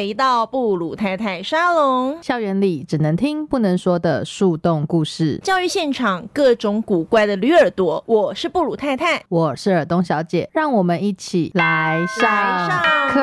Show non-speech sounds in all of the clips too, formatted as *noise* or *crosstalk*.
回到布鲁太太沙龙。校园里只能听不能说的树洞故事，教育现场各种古怪的驴耳朵。我是布鲁太太，我是尔东小姐，让我们一起来上课。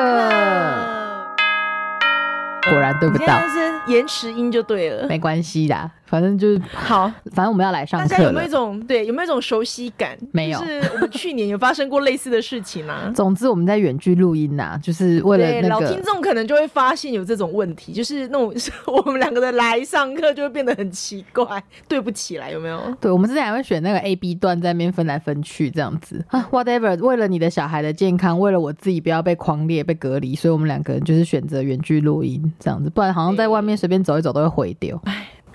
果然对不到，是延迟音就对了，没关系啦。反正就是好，反正我们要来上课大家有没有一种对，有没有一种熟悉感？没有，是我们去年有发生过类似的事情啊。*laughs* 总之，我们在远距录音呐，就是为了那个老听众可能就会发现有这种问题，就是那种 *laughs* 我们两个的来上课就会变得很奇怪，对不起来，有没有？对，我们之前还会选那个 A、B 段在那边分来分去这样子啊，whatever。为了你的小孩的健康，为了我自己不要被狂烈被隔离，所以我们两个人就是选择远距录音这样子，不然好像在外面随便走一走都会毁掉。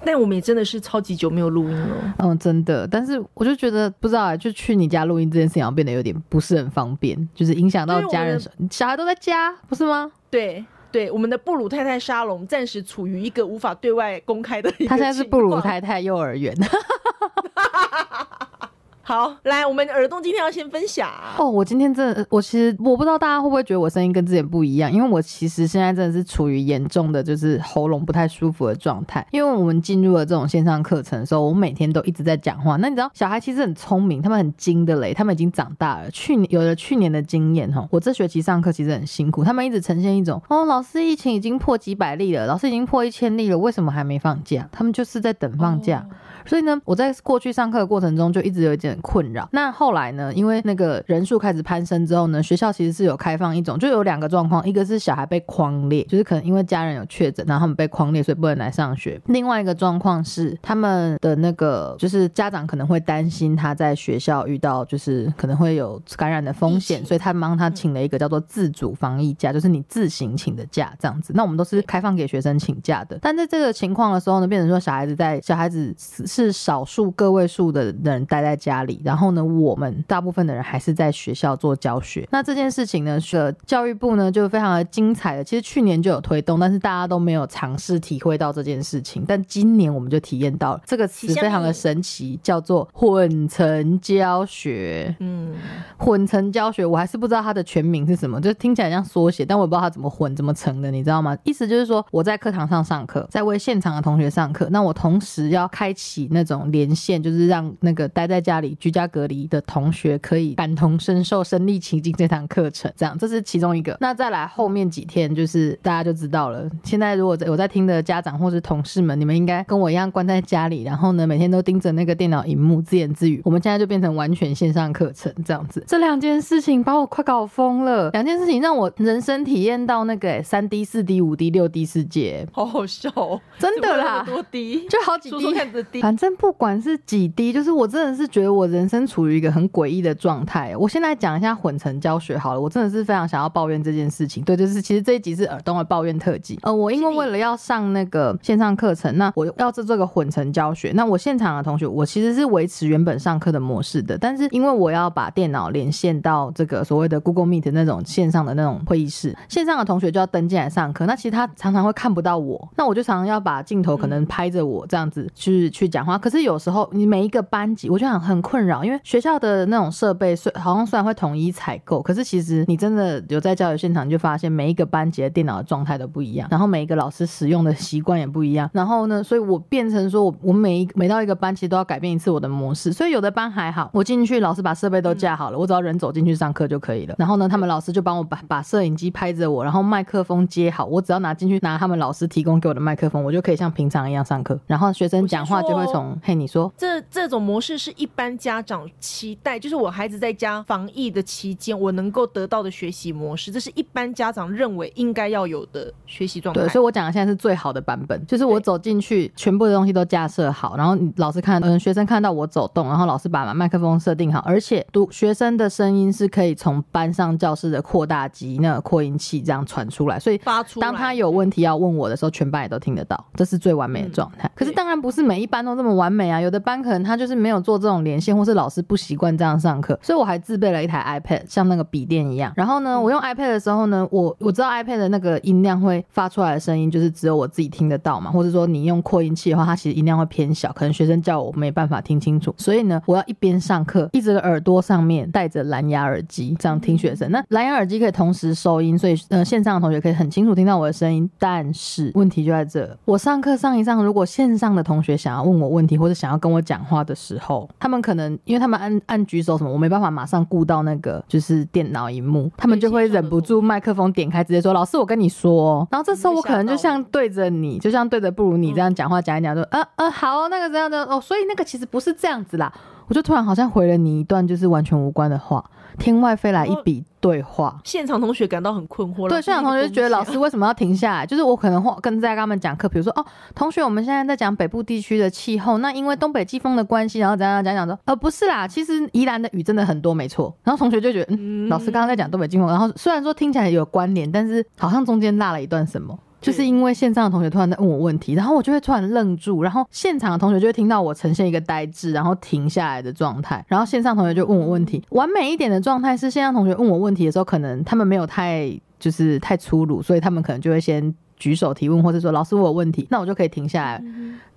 但我们也真的是超级久没有录音了。嗯，真的。但是我就觉得不知道啊，就去你家录音这件事情，好像变得有点不是很方便，就是影响到家人。小孩都在家，不是吗？对对，我们的布鲁太太沙龙暂时处于一个无法对外公开的。他现在是布鲁太太幼儿园。*laughs* 好，来，我们耳洞今天要先分享哦。我今天真的，我其实我不知道大家会不会觉得我声音跟之前不一样，因为我其实现在真的是处于严重的就是喉咙不太舒服的状态。因为我们进入了这种线上课程的时候，我每天都一直在讲话。那你知道，小孩其实很聪明，他们很精的嘞，他们已经长大了。去年有了去年的经验哈，我这学期上课其实很辛苦，他们一直呈现一种哦，老师疫情已经破几百例了，老师已经破一千例了，为什么还没放假？他们就是在等放假。所以呢，我在过去上课的过程中就一直有一点困扰。那后来呢，因为那个人数开始攀升之后呢，学校其实是有开放一种，就有两个状况，一个是小孩被框列，就是可能因为家人有确诊，然后他们被框列，所以不能来上学；另外一个状况是他们的那个就是家长可能会担心他在学校遇到就是可能会有感染的风险，所以他帮他请了一个叫做自主防疫假，就是你自行请的假这样子。那我们都是开放给学生请假的，但在这个情况的时候呢，变成说小孩子在小孩子。是少数个位数的人待在家里，然后呢，我们大部分的人还是在学校做教学。那这件事情呢，是教育部呢就非常的精彩的。其实去年就有推动，但是大家都没有尝试体会到这件事情。但今年我们就体验到了这个词非常的神奇，叫做混成教学。嗯，混成教学，我还是不知道它的全名是什么，就听起来像缩写，但我也不知道它怎么混怎么成的，你知道吗？意思就是说我在课堂上上课，在为现场的同学上课，那我同时要开启。那种连线，就是让那个待在家里居家隔离的同学可以感同身受、身历其境这堂课程，这样这是其中一个。那再来后面几天，就是大家就知道了。现在如果我在听的家长或是同事们，你们应该跟我一样关在家里，然后呢每天都盯着那个电脑荧幕自言自语。我们现在就变成完全线上课程这样子。这两件事情把我快搞疯了，两件事情让我人生体验到那个三 D、四 D、五 D、六 D 世界，好好笑，哦，真的啦，多 D 就好几 D，反正不管是几滴，就是我真的是觉得我人生处于一个很诡异的状态。我先来讲一下混成教学好了，我真的是非常想要抱怨这件事情。对，就是其实这一集是耳东的抱怨特辑。呃，我因为为了要上那个线上课程，那我要做这个混成教学，那我现场的同学，我其实是维持原本上课的模式的，但是因为我要把电脑连线到这个所谓的 Google Meet 那种线上的那种会议室，线上的同学就要登进来上课。那其实他常常会看不到我，那我就常常要把镜头可能拍着我这样子去去讲话。可是有时候你每一个班级，我就很很困扰，因为学校的那种设备虽好像虽然会统一采购，可是其实你真的有在教育现场，就发现每一个班级的电脑的状态都不一样，然后每一个老师使用的习惯也不一样。然后呢，所以我变成说我我每一每到一个班，其实都要改变一次我的模式。所以有的班还好，我进去老师把设备都架好了，我只要人走进去上课就可以了。然后呢，他们老师就帮我把把摄影机拍着我，然后麦克风接好，我只要拿进去拿他们老师提供给我的麦克风，我就可以像平常一样上课。然后学生讲话就会从嘿你说这。这种模式是一般家长期待，就是我孩子在家防疫的期间，我能够得到的学习模式，这是一般家长认为应该要有的学习状态。对，所以我讲的现在是最好的版本，就是我走进去，全部的东西都架设好，然后老师看，嗯，学生看到我走动，然后老师把麦克风设定好，而且读学生的声音是可以从班上教室的扩大机那个扩音器这样传出来，所以发出当他有问题要问我的时候，全班也都听得到，这是最完美的状态。可是当然不是每一班都这么完美啊，有的班可能他就是没有做这种连线。线，或是老师不习惯这样上课，所以我还自备了一台 iPad，像那个笔电一样。然后呢，我用 iPad 的时候呢，我我知道 iPad 的那个音量会发出来的声音，就是只有我自己听得到嘛，或者说你用扩音器的话，它其实音量会偏小，可能学生叫我没办法听清楚。所以呢，我要一边上课，一直耳朵上面戴着蓝牙耳机，这样听学生。那蓝牙耳机可以同时收音，所以呃，线上的同学可以很清楚听到我的声音。但是问题就在这，我上课上一上，如果线上的同学想要问我问题，或者想要跟我讲话的时候，他们可可能因为他们按按举手什么，我没办法马上顾到那个就是电脑荧幕，他们就会忍不住麦克风点开，直接说：“老师，我跟你说。”然后这时候我可能就像对着你，就像对着不如你这样讲话讲一讲，说：“呃呃，好，那个这样的哦。”所以那个其实不是这样子啦，我就突然好像回了你一段就是完全无关的话。天外飞来一笔对话，现场同学感到很困惑。对，现场同学就觉得老师为什么要停下来？就是我可能会跟在跟他们讲课，比如说哦，同学，我们现在在讲北部地区的气候，那因为东北季风的关系，然后怎样讲讲说，呃，不是啦，其实宜兰的雨真的很多，没错。然后同学就觉得，嗯，老师刚刚在讲东北季风，然后虽然说听起来有关联，但是好像中间落了一段什么。就是因为线上的同学突然在问我问题，然后我就会突然愣住，然后现场的同学就会听到我呈现一个呆滞，然后停下来的状态，然后线上同学就问我问题。完美一点的状态是线上同学问我问题的时候，可能他们没有太就是太粗鲁，所以他们可能就会先举手提问，或者说老师我有问题，那我就可以停下来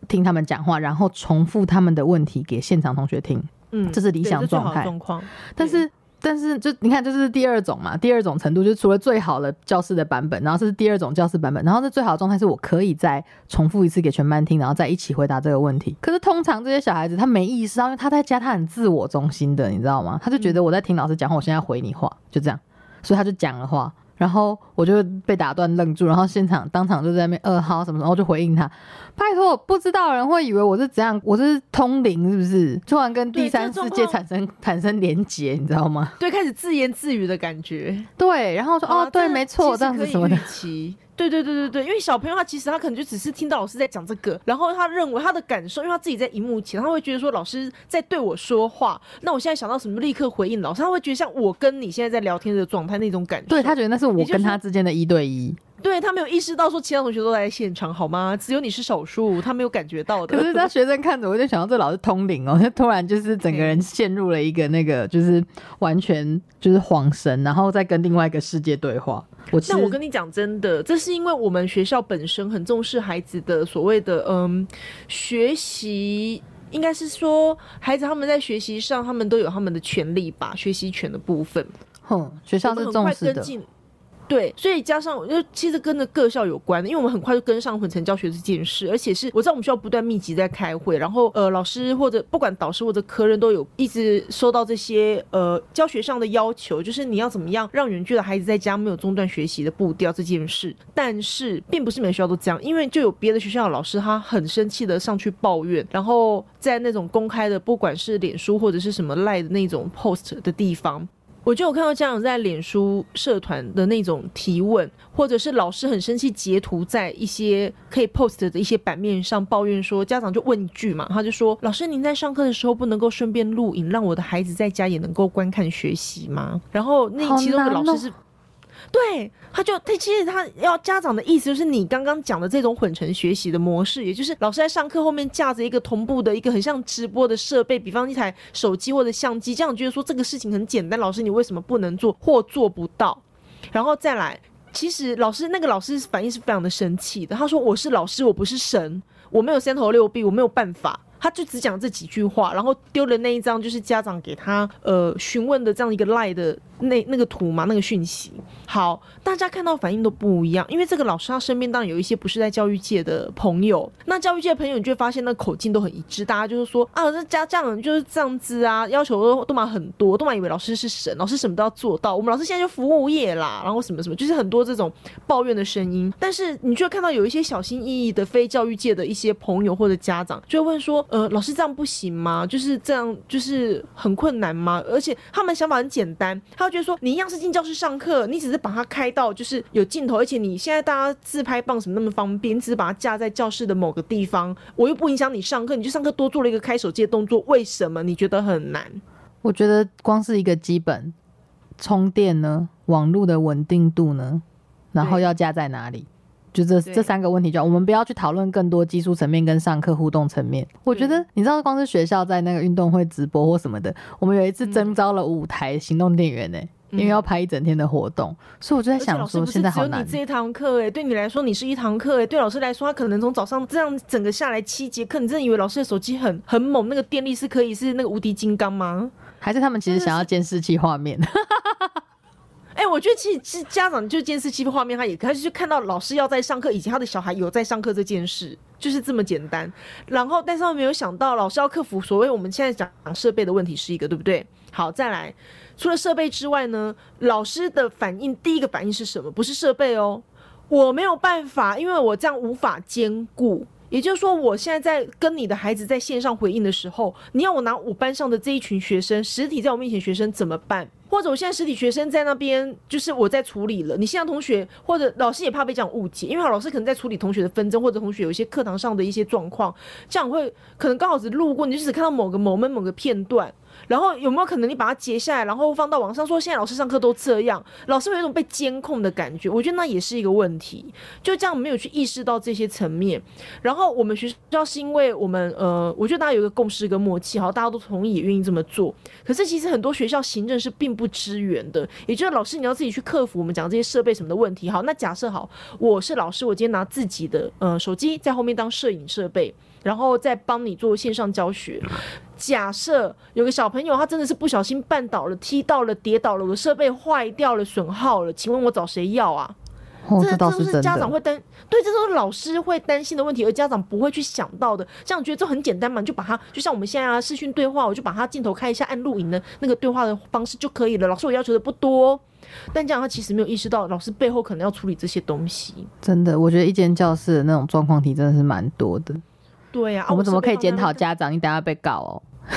听他们讲话，然后重复他们的问题给现场同学听。嗯，这是理想状态。状况，但是。但是就你看，这是第二种嘛，第二种程度就是除了最好的教室的版本，然后这是第二种教室版本，然后这最好的状态是我可以再重复一次给全班听，然后再一起回答这个问题。可是通常这些小孩子他没意识到，因为他在家他很自我中心的，你知道吗？他就觉得我在听老师讲话，我现在回你话，就这样，所以他就讲了话。然后我就被打断愣住，然后现场当场就在那边二号什么，然后就回应他，拜托，不知道人会以为我是怎样，我是通灵是不是？突然跟第三世界产生产生连结，你知道吗？对，开始自言自语的感觉。对，然后说哦，对，没错，这样子什么的。对对对对对，因为小朋友他其实他可能就只是听到老师在讲这个，然后他认为他的感受，因为他自己在荧幕前，他会觉得说老师在对我说话。那我现在想到什么，立刻回应老师，他会觉得像我跟你现在在聊天的状态那种感觉。对他觉得那是我跟他之间的一对一。对他没有意识到说其他同学都在现场，好吗？只有你是少数，他没有感觉到的。可是他学生看着，我就想到这老师通灵哦，就 *laughs* 突然就是整个人陷入了一个那个，就是完全就是恍神，然后再跟另外一个世界对话。那我跟你讲真的，这是因为我们学校本身很重视孩子的所谓的嗯学习，应该是说孩子他们在学习上，他们都有他们的权利吧，学习权的部分。哼，学校是重视的。对，所以加上，就其实跟着各校有关的，因为我们很快就跟上混成教学这件事，而且是我知道我们学校不断密集在开会，然后呃，老师或者不管导师或者科任都有一直收到这些呃教学上的要求，就是你要怎么样让远距的孩子在家没有中断学习的步调这件事。但是并不是每个学校都这样，因为就有别的学校的老师他很生气的上去抱怨，然后在那种公开的不管是脸书或者是什么赖的那种 post 的地方。我就有看到家长在脸书社团的那种提问，或者是老师很生气截图在一些可以 post 的一些版面上抱怨说，家长就问一句嘛，他就说：“老师，您在上课的时候不能够顺便录影，让我的孩子在家也能够观看学习吗？”然后那其中的老师是。对，他就他其实他要家长的意思就是你刚刚讲的这种混成学习的模式，也就是老师在上课后面架着一个同步的一个很像直播的设备，比方一台手机或者相机，这样觉得说这个事情很简单，老师你为什么不能做或做不到？然后再来，其实老师那个老师反应是非常的生气的，他说我是老师，我不是神，我没有三头六臂，我没有办法。他就只讲这几句话，然后丢了那一张就是家长给他呃询问的这样一个赖的那那个图嘛，那个讯息。好，大家看到反应都不一样，因为这个老师他身边当然有一些不是在教育界的朋友，那教育界的朋友你就会发现那口径都很一致，大家就是说啊，这家长就是这样子啊，要求都都蛮很多，都蛮以为老师是神，老师什么都要做到，我们老师现在就服务业啦，然后什么什么，就是很多这种抱怨的声音。但是你就会看到有一些小心翼翼的非教育界的一些朋友或者家长就会问说。呃，老师这样不行吗？就是这样，就是很困难吗？而且他们想法很简单，他就觉得说，你一样是进教室上课，你只是把它开到就是有镜头，而且你现在大家自拍棒什么那么方便，你只是把它架在教室的某个地方，我又不影响你上课，你就上课多做了一个开手机的动作，为什么你觉得很难？我觉得光是一个基本充电呢，网络的稳定度呢，然后要架在哪里？就这这三个问题就好，我们不要去讨论更多技术层面跟上课互动层面。我觉得你知道，光是学校在那个运动会直播或什么的，我们有一次征招了五台行动电源呢、因为要拍一整天的活动，所以我就在想说，现在好难。只有你这一堂课哎，对你来说你是一堂课哎，对老师来说他可能从早上这样整个下来七节课，你真的以为老师的手机很很猛，那个电力是可以是那个无敌金刚吗？还是他们其实想要监视器画面，*laughs* 哎、我觉得其实家长就监视器画面，他也他就看到老师要在上课，以及他的小孩有在上课这件事，就是这么简单。然后，但是他没有想到，老师要克服所谓我们现在讲设备的问题是一个，对不对？好，再来，除了设备之外呢，老师的反应第一个反应是什么？不是设备哦，我没有办法，因为我这样无法兼顾。也就是说，我现在在跟你的孩子在线上回应的时候，你要我拿我班上的这一群学生实体在我面前学生怎么办？或者我现在实体学生在那边，就是我在处理了。你现在同学或者老师也怕被这样误解，因为老师可能在处理同学的纷争，或者同学有一些课堂上的一些状况，这样会可能刚好只路过，你就只看到某个某门某个片段。然后有没有可能你把它截下来，然后放到网上说现在老师上课都这样，老师有一种被监控的感觉？我觉得那也是一个问题。就这样没有去意识到这些层面。然后我们学校是因为我们呃，我觉得大家有一个共识跟默契，好，大家都同意也愿意这么做。可是其实很多学校行政是并不支援的，也就是老师你要自己去克服我们讲这些设备什么的问题。好，那假设好，我是老师，我今天拿自己的呃手机在后面当摄影设备。然后再帮你做线上教学。假设有个小朋友他真的是不小心绊倒了、踢到了、跌倒了，我的设备坏掉了、损耗了，请问我找谁要啊？哦，这这是是家长。会担，对，这都是老师会担心的问题，而家长不会去想到的。这样觉得这很简单嘛，你就把它，就像我们现在啊视讯对话，我就把它镜头开一下，按录影的那个对话的方式就可以了。老师我要求的不多，但这样他其实没有意识到，老师背后可能要处理这些东西。真的，我觉得一间教室的那种状况题真的是蛮多的。对呀、啊，我们怎么可以检讨家长？你等下被告哦。*laughs*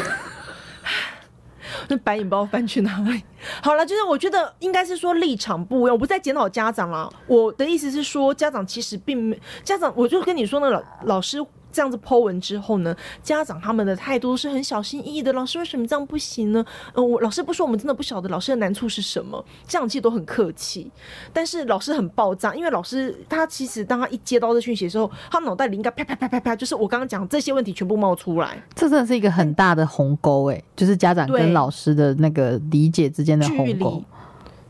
那白眼包翻去哪里？*laughs* 好了，就是我觉得应该是说立场不一样，我不再检讨家长了。我的意思是说，家长其实并没家长，我就跟你说那老老师这样子剖文之后呢，家长他们的态度是很小心翼翼的。老师为什么这样不行呢？嗯、我老师不说，我们真的不晓得老师的难处是什么。这样其实都很客气，但是老师很爆炸，因为老师他其实当他一接到这讯息的时候，他脑袋里应该啪啪啪啪啪，就是我刚刚讲这些问题全部冒出来。这真的是一个很大的鸿沟哎，就是家长跟老师的那个理解之间的距鸿沟离。。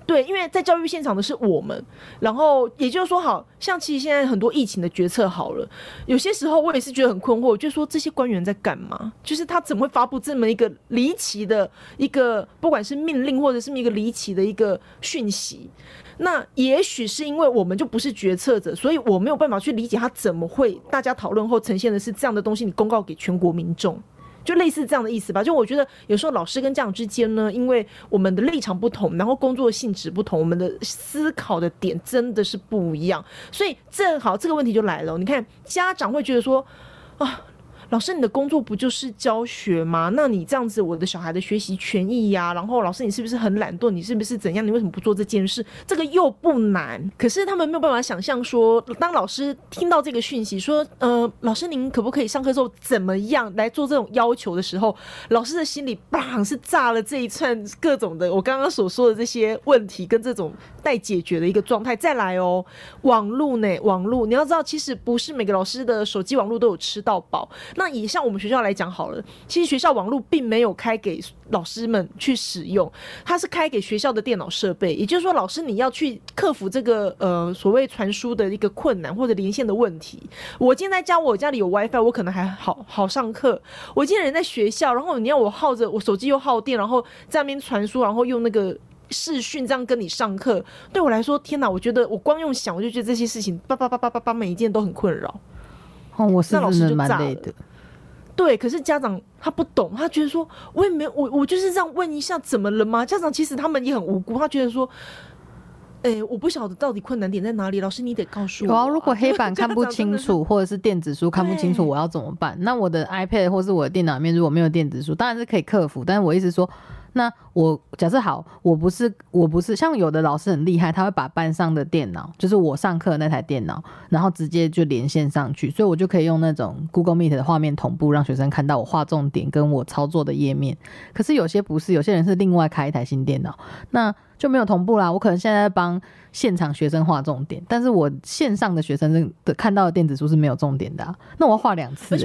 对，因为在教育现场的是我们，然后也就是说，好像其实现在很多疫情的决策好了，有些时候我也是觉得很困惑，我就说这些官员在干嘛？就是他怎么会发布这么一个离奇的一个，不管是命令或者是一个离奇的一个讯息？那也许是因为我们就不是决策者，所以我没有办法去理解他怎么会大家讨论后呈现的是这样的东西，你公告给全国民众。就类似这样的意思吧。就我觉得有时候老师跟家长之间呢，因为我们的立场不同，然后工作性质不同，我们的思考的点真的是不一样，所以正好这个问题就来了。你看家长会觉得说啊。老师，你的工作不就是教学吗？那你这样子，我的小孩的学习权益呀、然后老师，你是不是很懒惰？你是不是怎样？你为什么不做这件事？这个又不难，可是他们没有办法想象说，当老师听到这个讯息，说，呃，老师您可不可以上课之后怎么样来做这种要求的时候，老师的心里砰是炸了这一串各种的我刚刚所说的这些问题跟这种待解决的一个状态。再来哦，网络呢，网络你要知道，其实不是每个老师的手机网络都有吃到饱。那以像我们学校来讲好了，其实学校网络并没有开给老师们去使用，它是开给学校的电脑设备。也就是说，老师你要去克服这个呃所谓传输的一个困难或者连线的问题。我今天在家，我家里有 WiFi，我可能还好好上课。我今天人在学校，然后你要我耗着我手机又耗电，然后在那边传输，然后用那个。视讯这样跟你上课，对我来说，天哪！我觉得我光用想，我就觉得这些事情叭叭叭叭叭叭，每一件都很困扰。哦，我是那老师就蛮累的。对，可是家长他不懂，他觉得说，我也没有，我我就是这样问一下，怎么了吗？家长其实他们也很无辜，他觉得说，哎、我不晓得到底困难点在哪里，老师你得告诉我、有啊，如果黑板 *laughs* 看不清楚，或者是电子书看不清楚，我要怎么办？那我的 iPad 或是我的电脑里面如果没有电子书，当然是可以克服。但是我意思说，那我假设好，我不是我不是像有的老师很厉害，他会把班上的电脑，就是我上课那台电脑，然后直接就连线上去，所以我就可以用那种 Google Meet 的画面同步，让学生看到我画重点跟我操作的页面。可是有些不是，有些人是另外开一台新电脑，那就没有同步啦。我可能现在在帮现场学生画重点，但是我线上的学生的看到的电子书是没有重点的、啊，那我要画两次、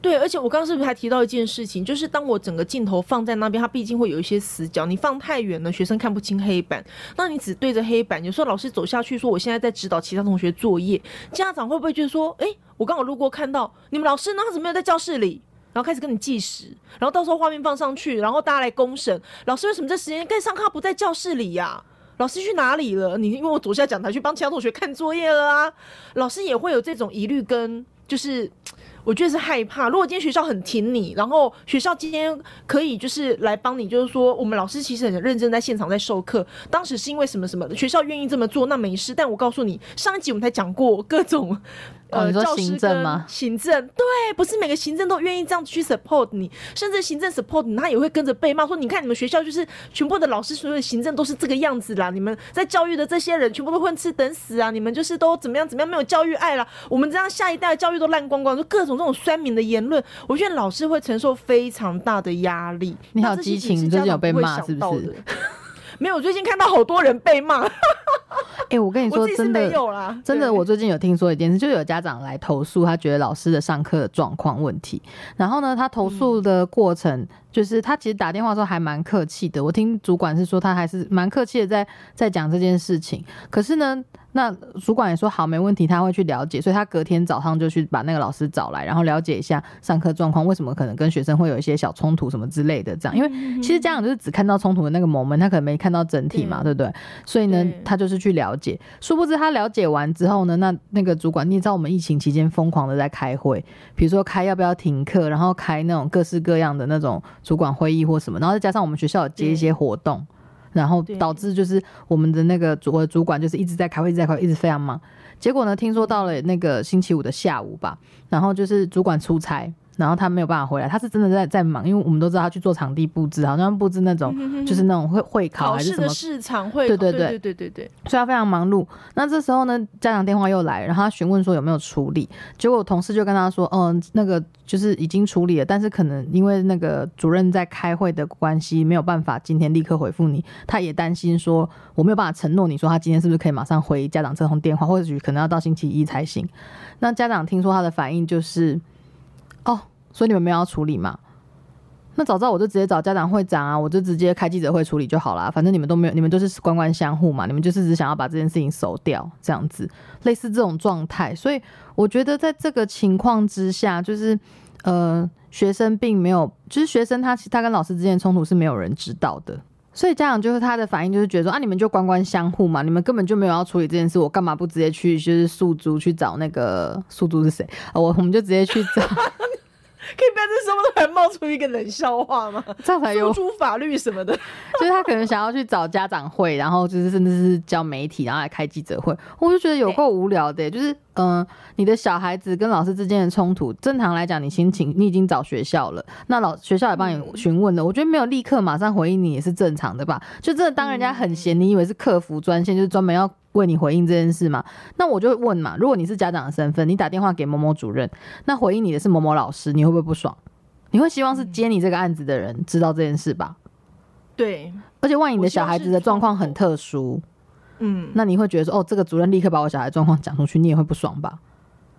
对，而且我刚刚是不是还提到一件事情，就是当我整个镜头放在那边，它毕竟会有一些死角，你放太远了，学生看不清黑板。那你只对着黑板，有时候老师走下去说我现在在指导其他同学作业，家长会不会觉得说，诶，我刚好路过看到你们老师呢，他怎么没有在教室里？然后开始跟你计时，然后到时候画面放上去，然后大家来公审，老师为什么这时间该上课不在教室里呀、老师去哪里了？你因为我走下讲台去帮其他同学看作业了啊，老师也会有这种疑虑跟就是。我觉得是害怕。如果今天学校很挺你，然后学校今天可以就是来帮你，就是说我们老师其实很认真在现场在授课，当时是因为什么什么的，学校愿意这么做，那没事。但我告诉你，上一集我们才讲过各种。呃，教师行政跟吗行政对，不是每个行政都愿意这样去 support 你，甚至行政 support 你，他也会跟着被骂说，你看你们学校就是全部的老师，所有的行政都是这个样子啦，你们在教育的这些人全部都混吃等死啊，你们就是都怎么样怎么样，没有教育爱啦，我们这样下一代的教育都烂光光，就各种这种酸民的言论，我觉得老师会承受非常大的压力。你好激情你最近有被骂是不是？*laughs* 没有，我最近看到好多人被骂，*laughs* 哎、我跟你 *laughs* 说真的没，有啦。真的，我最近有听说一件事，就有家长来投诉，他觉得老师的上课状况问题。然后呢，他投诉的过程、就是他其实打电话的时候还蛮客气的。我听主管是说他还是蛮客气的在在讲这件事情。可是呢，那主管也说好没问题，他会去了解，所以他隔天早上就去把那个老师找来，然后了解一下上课状况，为什么可能跟学生会有一些小冲突什么之类的。这样，因为其实家长就是只看到冲突的那个 moment，他可能没看到整体嘛，对不对？所以呢，他就是去了解。殊不知他了解完之后呢，那那个主管，你也知道我们疫情期间疯狂的在开会，比如说开要不要停课，然后开那种各式各样的那种主管会议或什么，然后再加上我们学校有接一些活动。然后导致就是我们的那个主我的主管就是一直在开会，一直在开会，一直非常忙。结果呢，听说到了那个星期五的下午吧，然后就是主管出差，然后他没有办法回来，他是真的在在忙，因为我们都知道他去做场地布置，好像布置那种、就是那种会会考考还是什么市场会，对对对对对对对，所以他非常忙碌。那这时候呢，家长电话又来，然后他询问说有没有处理，结果同事就跟他说，嗯，那个就是已经处理了，但是可能因为那个主任在开会的关系，没有办法今天立刻回复你。他也担心说，我没有办法承诺你说他今天是不是可以马上回家长这通电话，或许可能要到星期一才行。那家长听说他的反应就是，哦，所以你们没有要处理嘛？那早知道我就直接找家长会长啊，我就直接开记者会处理就好啦。反正你们都没有，你们都是官官相护嘛，你们就是只想要把这件事情收掉，这样子，类似这种状态。所以我觉得在这个情况之下，就是呃，学生并没有，就是学生他他跟老师之间的冲突是没有人知道的。所以家长就是他的反应就是觉得说啊，你们就官官相护嘛，你们根本就没有要处理这件事，我干嘛不直接去就是诉诸去找那个诉诸是谁？啊我我们就直接去找，可以不要这时候突然冒出一个冷笑话吗？这样才有出法律什么的，*laughs* 就是他可能想要去找家长会，然后就是甚至是叫媒体，然后来开记者会，我就觉得有够无聊的耶。就是嗯、呃你的小孩子跟老师之间的冲突，正常来讲，你心情你已经找学校了，那老学校也帮你询问了，我觉得没有立刻马上回应你也是正常的吧？就真的当人家很闲，你以为是客服专线，就是专门要。为你回应这件事嘛，那我就问嘛，如果你是家长的身份，你打电话给某某主任，那回应你的是某某老师，你会不会不爽？你会希望是接你这个案子的人知道这件事吧？对，而且万一你的小孩子的状况很特殊，嗯，那你会觉得说，哦，这个主任立刻把我小孩状况讲出去，你也会不爽吧？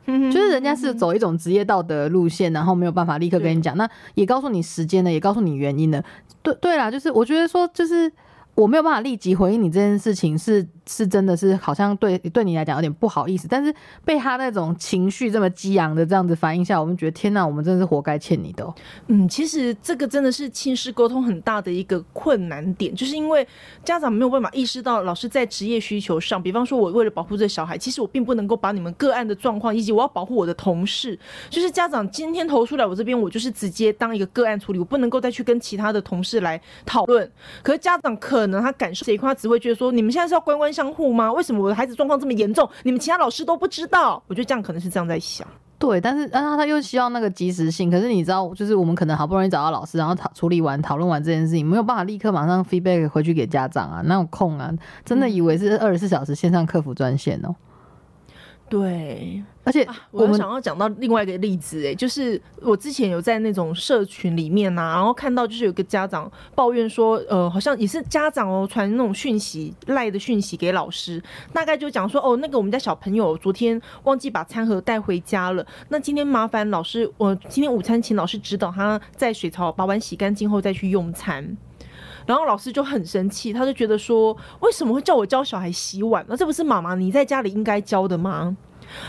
就是人家是走一种职业道德路线，然后没有办法立刻跟你讲，那也告诉你时间的，也告诉你原因的。对对啦，就是我觉得说，就是我没有办法立即回应你这件事情是，是真的是好像对对你来讲有点不好意思，但是被他那种情绪这么激昂的这样子反应下，我们觉得天哪，我们真的是活该欠你的、嗯，其实这个真的是亲师沟通很大的一个困难点，就是因为家长没有办法意识到老师在职业需求上，比方说我为了保护这小孩，其实我并不能够把你们个案的状况，以及我要保护我的同事，就是家长今天投诉来我这边，我就是直接当一个个案处理，我不能够再去跟其他的同事来讨论。可是家长可能他感受这一块，他只会觉得说，你们现在是要关关相互吗？为什么我的孩子状况这么严重，你们其他老师都不知道？我觉得这样可能是这样在想。对，但是然后他又需要那个及时性，可是你知道，就是我们可能好不容易找到老师，然后讨处理完、讨论完这件事情，没有办法立刻马上 feedback 回去给家长啊，哪有空啊？真的以为是二十四小时线上客服专线哦、对，而且我们想要讲到另外一个例子，哎，就是我之前有在那种社群里面呐，然后看到就是有个家长抱怨说，呃，好像也是家长哦传那种讯息赖的讯息给老师，大概就讲说，哦，那个我们家小朋友昨天忘记把餐盒带回家了，那今天麻烦老师，我今天午餐请老师指导他在水槽把碗洗干净后再去用餐。然后老师就很生气，他就觉得说，为什么会叫我教小孩洗碗？那这不是妈妈你在家里应该教的吗？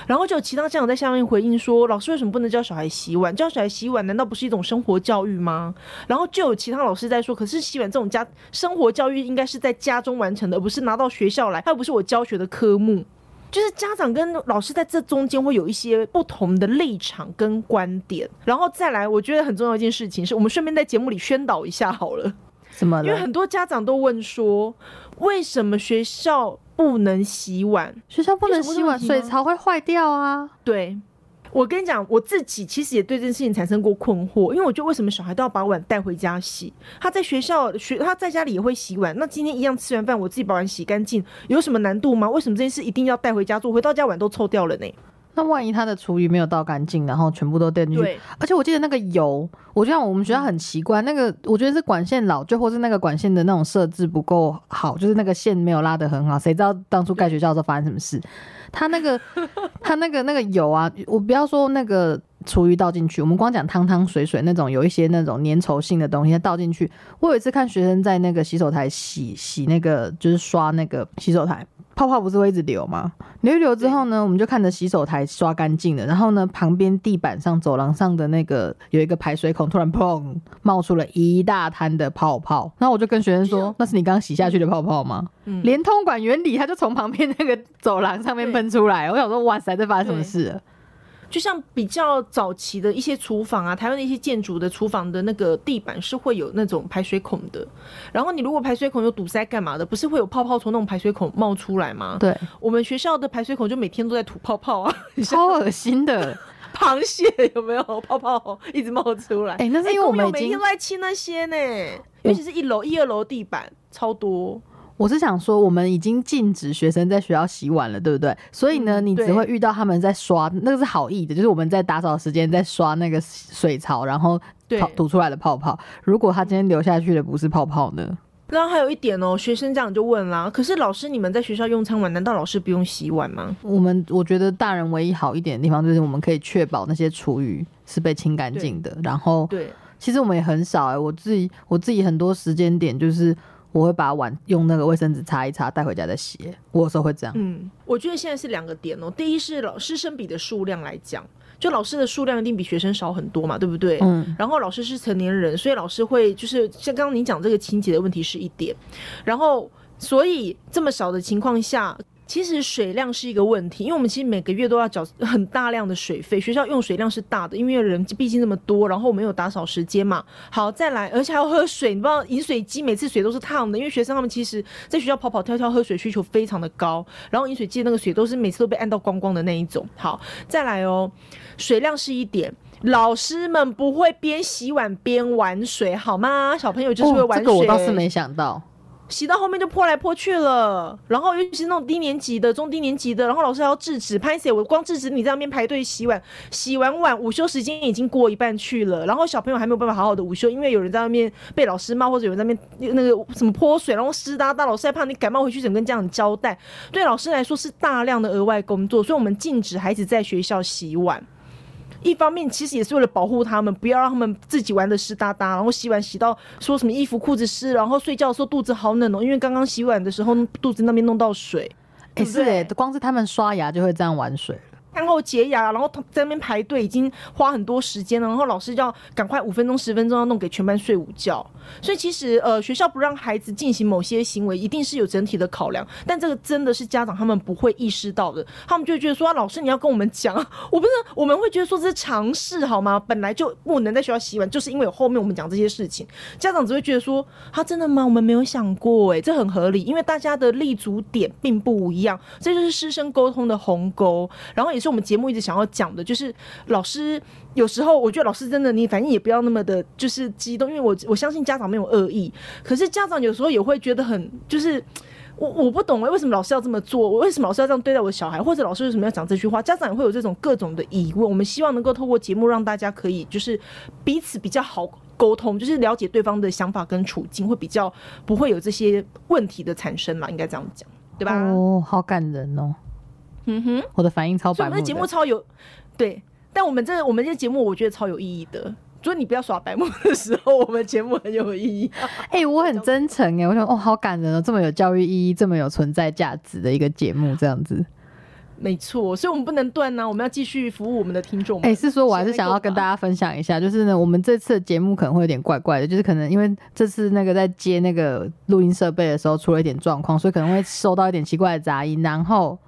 然后就有其他家长在下面回应说，老师为什么不能教小孩洗碗？教小孩洗碗难道不是一种生活教育吗？然后就有其他老师在说，可是洗碗这种家生活教育应该是在家中完成的，而不是拿到学校来，它又不是我教学的科目。就是家长跟老师在这中间会有一些不同的立场跟观点。然后再来，我觉得很重要一件事情是我们顺便在节目里宣导一下好了。因为很多家长都问说，为什么学校不能洗碗？学校不能洗碗，水槽会坏掉啊！对，我跟你讲，我自己其实也对这件事情产生过困惑，因为我觉得为什么小孩都要把碗带回家洗？他在学校学，他在家里也会洗碗。那今天一样吃完饭，我自己把碗洗干净，有什么难度吗？为什么这件事一定要带回家做？回到家碗都臭掉了呢？那万一他的厨余没有倒干净，然后全部都掉进去，而且我记得那个油，我觉得我们学校很奇怪，那个我觉得是管线老旧，或是那个管线的那种设置不够好，就是那个线没有拉得很好。谁知道当初盖学校的时候发生什么事？他那个 *laughs* 他那个那个油啊，我不要说那个厨余倒进去，我们光讲汤汤水水那种有一些那种粘稠性的东西倒进去。我有一次看学生在那个洗手台洗洗那个，就是刷那个洗手台。泡泡不是会一直流吗？流一流之后呢，我们就看着洗手台刷干净了，然后呢，旁边地板上、走廊上的那个有一个排水孔，突然砰冒出了一大滩的泡泡。然后我就跟学生说：“那是你刚刚洗下去的泡泡吗？”连通管原理，它就从旁边那个走廊上面喷出来。我想说：“哇塞，这发生什么事？”就像比较早期的一些厨房啊，台湾的一些建筑的厨房的那个地板是会有那种排水孔的。然后你如果排水孔有堵塞干嘛的，不是会有泡泡从那种排水孔冒出来吗？对，我们学校的排水孔就每天都在吐泡泡啊，超恶心的，螃蟹有没有泡泡一直冒出来？哎，那是因为我们每天都在清那些呢，尤其是一楼、一二楼地板超多。我是想说，我们已经禁止学生在学校洗碗了，对不对？所以呢，你只会遇到他们在刷，那个是好意的，就是我们在打扫时间在刷那个水槽，然后吐出来的泡泡。如果他今天流下去的不是泡泡呢？然后还有一点哦，学生这样就问啦，可是老师，你们在学校用餐碗，难道老师不用洗碗吗？我们我觉得大人唯一好一点的地方，就是我们可以确保那些厨余是被清干净的。然后，对，其实我们也很少哎，我自己我自己很多时间点就是。我会把碗用那个卫生纸擦一擦，带回家再洗。我有时候会这样。嗯，我觉得现在是两个点哦。第一是老师生比的数量来讲，就老师的数量一定比学生少很多嘛，对不对？嗯。然后老师是成年人，所以老师会就是像刚刚您讲这个清洁的问题是一点，然后所以这么少的情况下。其实水量是一个问题，因为我们其实每个月都要缴很大量的水费，学校用水量是大的，因为人毕竟那么多，然后我们有打扫时间嘛。好，再来，而且还要喝水，你不知道饮水机每次水都是烫的，因为学生他们其实在学校跑跑跳跳，喝水需求非常的高，然后饮水机那个水都是每次都被按到光光的那一种。好，再来哦，水量是一点，老师们不会边洗碗边玩水好吗？小朋友就是会玩水，这个我倒是没想到。洗到后面就泼来泼去了，然后尤其是那种低年级的、中低年级的，然后老师还要制止。拍谁？我光制止你在那边排队洗碗，洗完碗午休时间已经过一半去了，然后小朋友还没有办法好好的午休，因为有人在那边被老师骂，或者有人在那边那个什么泼水，然后湿哒哒，老师还怕你感冒回去，怎么跟家长交代？对老师来说是大量的额外工作，所以我们禁止孩子在学校洗碗。一方面其实也是为了保护他们，不要让他们自己玩的湿哒哒，然后洗碗洗到说什么衣服裤子湿，然后睡觉的时候肚子好冷哦，因为刚刚洗碗的时候肚子那边弄到水。哎，是哎，光是他们刷牙就会这样玩水。餐后洁牙，然后在那边排队，已经花很多时间了。然后老师就要赶快五分钟、十分钟要弄给全班睡午觉。所以其实呃，学校不让孩子进行某些行为，一定是有整体的考量。但这个真的是家长他们不会意识到的，他们就觉得说啊，老师你要跟我们讲，*laughs* 我不是我们会觉得说这是常识好吗？本来就不能在学校洗碗，就是因为有后面我们讲这些事情，家长只会觉得说，他真的吗？我们没有想过，哎，这很合理，因为大家的立足点并不一样，这就是师生沟通的鸿沟，然后也。是我们节目一直想要讲的，就是老师有时候，我觉得老师真的，你反正也不要那么的，就是激动，因为我我相信家长没有恶意，可是家长有时候也会觉得很，就是我我不懂哎，为什么老师要这么做？我为什么老师要这样对待我小孩？或者老师为什么要讲这句话？家长也会有这种各种的疑问。我们希望能够透过节目让大家可以就是彼此比较好沟通，就是了解对方的想法跟处境，会比较不会有这些问题的产生嘛？应该这样讲，对吧？哦，好感人哦。嗯哼，我的反应超白。我们的节目超有对，但我们这我们这节目我觉得超有意义的。所以你不要耍白目的时候，我们节目很有意义。*laughs* 哎，我很真诚哎，我想哦，好感人哦，这么有教育意义、这么有存在价值的一个节目，这样子。没错，所以我们不能断呢，我们要继续服务我们的听众。哎，是说我还是想要跟大家分享一下，就是呢，我们这次的节目可能会有点怪怪的，就是可能因为这次那个在接那个录音设备的时候出了一点状况，所以可能会收到一点奇怪的杂音，然后。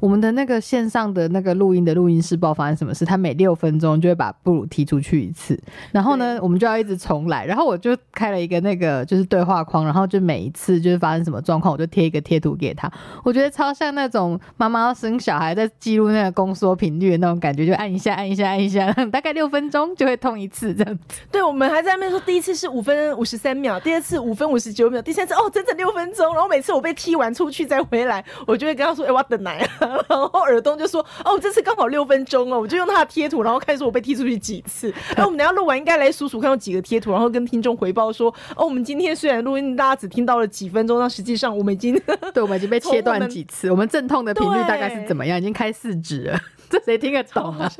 我们的那个线上的那个录音的录音室不知道发生什么事，他每六分钟就会把布鲁踢出去一次，然后呢，我们就要一直重来。然后我就开了一个那个就是对话框，然后就每一次就是发生什么状况，我就贴一个贴图给他。我觉得超像那种妈妈生小孩在记录那个宫缩频率的那种感觉，就按一下，按一下，按一下，*laughs* 大概六分钟就会痛一次这样子。对，我们还在那边说，第一次是五分五十三秒，第二次五分五十九秒，第三次哦，整整六分钟。然后每次我被踢完出去再回来，我就会跟他说：“哎，我要等奶。”然后耳东就说：“哦，这次刚好六分钟哦，我就用他的贴图，然后看说我被踢出去几次。*laughs* 那我们等下录完应该来数数看有几个贴图，然后跟听众回报说：哦，我们今天虽然录音，大家只听到了几分钟，但实际上我们已经 *laughs* 对，我们已经被切断几次。我们阵痛的频率大概是怎么样？已经开四指了，*laughs* 这谁听得懂啊？”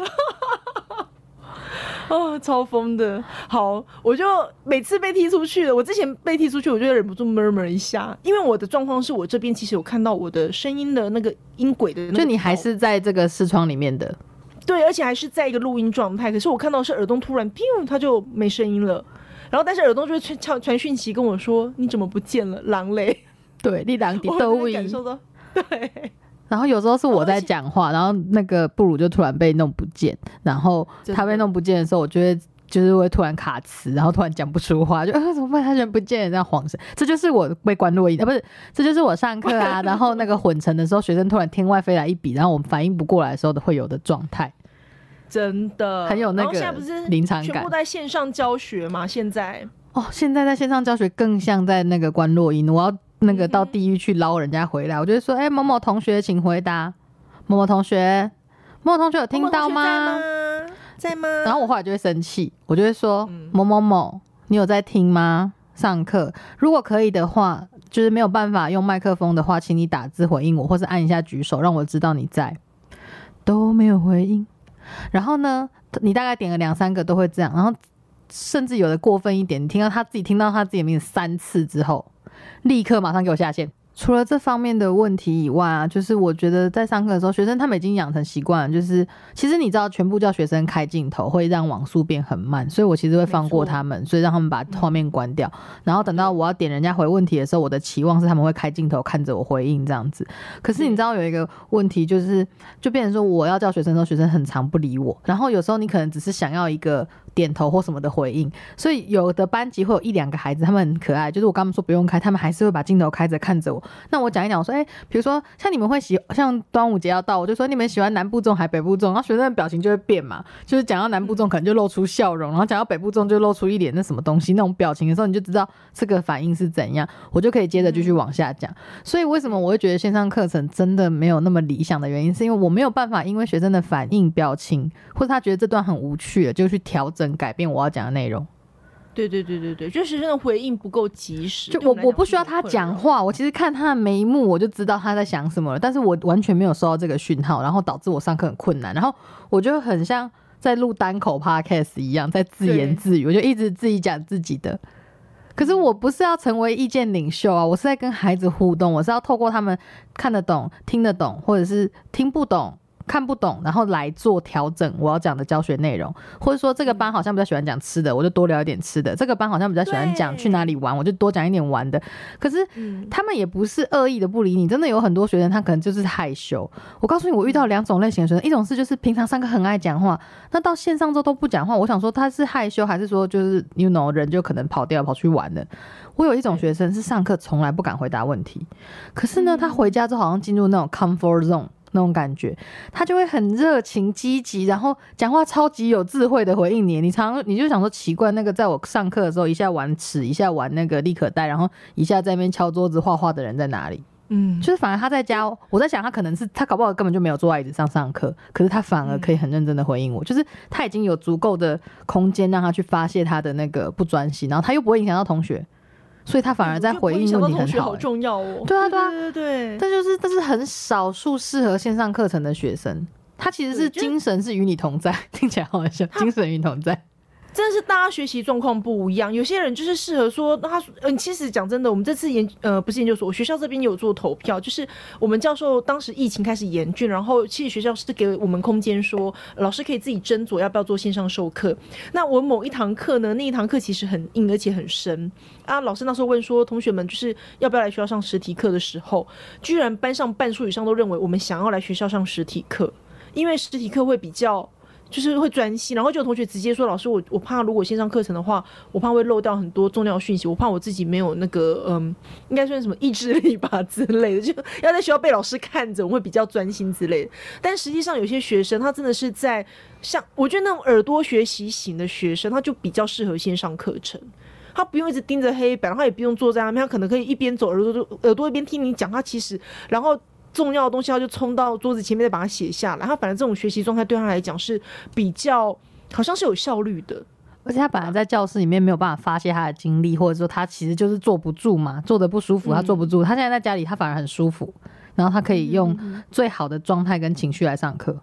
*laughs* 啊，超疯的！好，我就每次被踢出去了。我之前被踢出去，我就忍不住 murmur 一下，因为我的状况是我这边其实有看到我的声音的那个音轨的，就你还是在这个视窗里面的，对，而且还是在一个录音状态。可是我看到是耳洞突然，砰，他就没声音了。然后，但是耳洞就会传传讯息跟我说：“你怎么不见了？”狼雷，对，你狼的都感受到，对。然后有时候是我在讲话，然后那个布鲁就突然被弄不见，然后他被弄不见的时候，我就会就是会突然卡词，然后突然讲不出话，就 *laughs* 啊怎么办？他人不见，这样晃神。这就是我被关录音啊，不是，这就是我上课啊，*laughs* 然后那个混成的时候，学生突然天外飞来一笔，然后我们反应不过来的时候的会有的状态，真的很有那个。现在不是临场感，全部在线上教学嘛？现在哦，现在在线上教学更像在那个关录音，我要那个到地狱去捞人家回来，我就说，哎，某某同学，请回答。某某同学，某某同学有听到吗？在吗？然后我后来就会生气，我就会说某某某，你有在听吗？上课，如果可以的话，就是没有办法用麦克风的话，请你打字回应我，或是按一下举手，让我知道你在。都没有回应。然后呢，你大概点了两三个都会这样，然后甚至有的过分一点，你听到他自己听到他自己名字三次之后，立刻马上给我下线。除了这方面的问题以外啊，就是我觉得在上课的时候，学生他们已经养成习惯，就是其实你知道，全部叫学生开镜头会让网速变很慢，所以我其实会放过他们，所以让他们把画面关掉，然后等到我要点人家回问题的时候，我的期望是他们会开镜头看着我回应这样子。可是你知道有一个问题，就是就变成说我要叫学生的时候，学生很常不理我，然后有时候你可能只是想要一个。点头或什么的回应，所以有的班级会有一两个孩子，他们很可爱，就是我刚刚说不用开，他们还是会把镜头开着看着我。那我讲一讲，我说，哎，比如说像你们会喜，像端午节要到，我就说你们喜欢南部粽还北部粽，然后学生的表情就会变嘛，就是讲到南部粽可能就露出笑容，然后讲到北部粽就露出一脸那什么东西那种表情的时候，你就知道这个反应是怎样，我就可以接着继续往下讲。所以为什么我会觉得线上课程真的没有那么理想的原因，是因为我没有办法因为学生的反应表情或者他觉得这段很无趣，就去调整。改变我要讲的内容，对对对对对，就是真的回应不够及时。就我我不需要他讲话，我其实看他的眉目，我就知道他在想什么了。但是我完全没有收到这个讯号，然后导致我上课很困难。然后我就很像在录单口 podcast 一样，在自言自语，我就一直自己讲自己的。可是我不是要成为意见领袖啊，我是在跟孩子互动，我是要透过他们看得懂、听得懂，或者是听不懂。看不懂，然后来做调整我要讲的教学内容，或者说这个班好像比较喜欢讲吃的，我就多聊一点吃的；这个班好像比较喜欢讲去哪里玩，我就多讲一点玩的。可是他们也不是恶意的不理你，真的有很多学生他可能就是害羞。我告诉你，我遇到两种类型的学生，一种是就是平常上课很爱讲话，那到线上之后都不讲话。我想说他是害羞，还是说就是 you know 人就可能跑掉跑去玩了。我有一种学生是上课从来不敢回答问题，可是呢，他回家之后好像进入那种 comfort zone。那种感觉，他就会很热情积极，然后讲话超级有智慧的回应你。你常你就想说奇怪，那个在我上课的时候一下玩尺，一下玩那个立可带，然后一下在那边敲桌子画画的人在哪里？嗯，就是反而他在家，我在想他可能是他搞不好根本就没有坐在椅子上上课，可是他反而可以很认真的回应我，就是他已经有足够的空间让他去发泄他的那个不专心，然后他又不会影响到同学，所以他反而在回应问题很好、好重要哦。对啊，对啊，对对对。这就是这是很少数适合线上课程的学生，他其实是精神是与你同在，*laughs* 听起来好像精神与你同在。真的是大家学习状况不一样，有些人就是适合说，他嗯，其实讲真的，我们这次研呃不是研究所，我学校这边有做投票，就是我们教授当时疫情开始严峻，然后其实学校是给我们空间，说老师可以自己斟酌要不要做线上授课。那我某一堂课呢，那一堂课其实很硬而且很深啊。老师那时候问说，同学们就是要不要来学校上实体课的时候，居然班上半数以上都认为我们想要来学校上实体课，因为实体课会比较。就是会专心，然后就有同学直接说：“老师，我我怕如果线上课程的话，我怕会漏掉很多重要讯息，我怕我自己没有那个嗯，应该算什么意志力吧之类的，*laughs* 就要在学校被老师看着，我会比较专心之类的。但实际上有些学生他真的是在像我觉得那种耳朵学习型的学生，他就比较适合线上课程，他不用一直盯着黑板，他也不用坐在那边，他可能可以一边走耳朵耳朵一边听你讲，他其实然后。”重要的东西，他就冲到桌子前面再把它写下来。他反正这种学习状态对他来讲是比较，好像是有效率的。而且他本来在教室里面没有办法发泄他的精力，或者说他其实就是坐不住嘛，坐的不舒服，他坐不住。他现在在家里，他反而很舒服，然后他可以用最好的状态跟情绪来上课。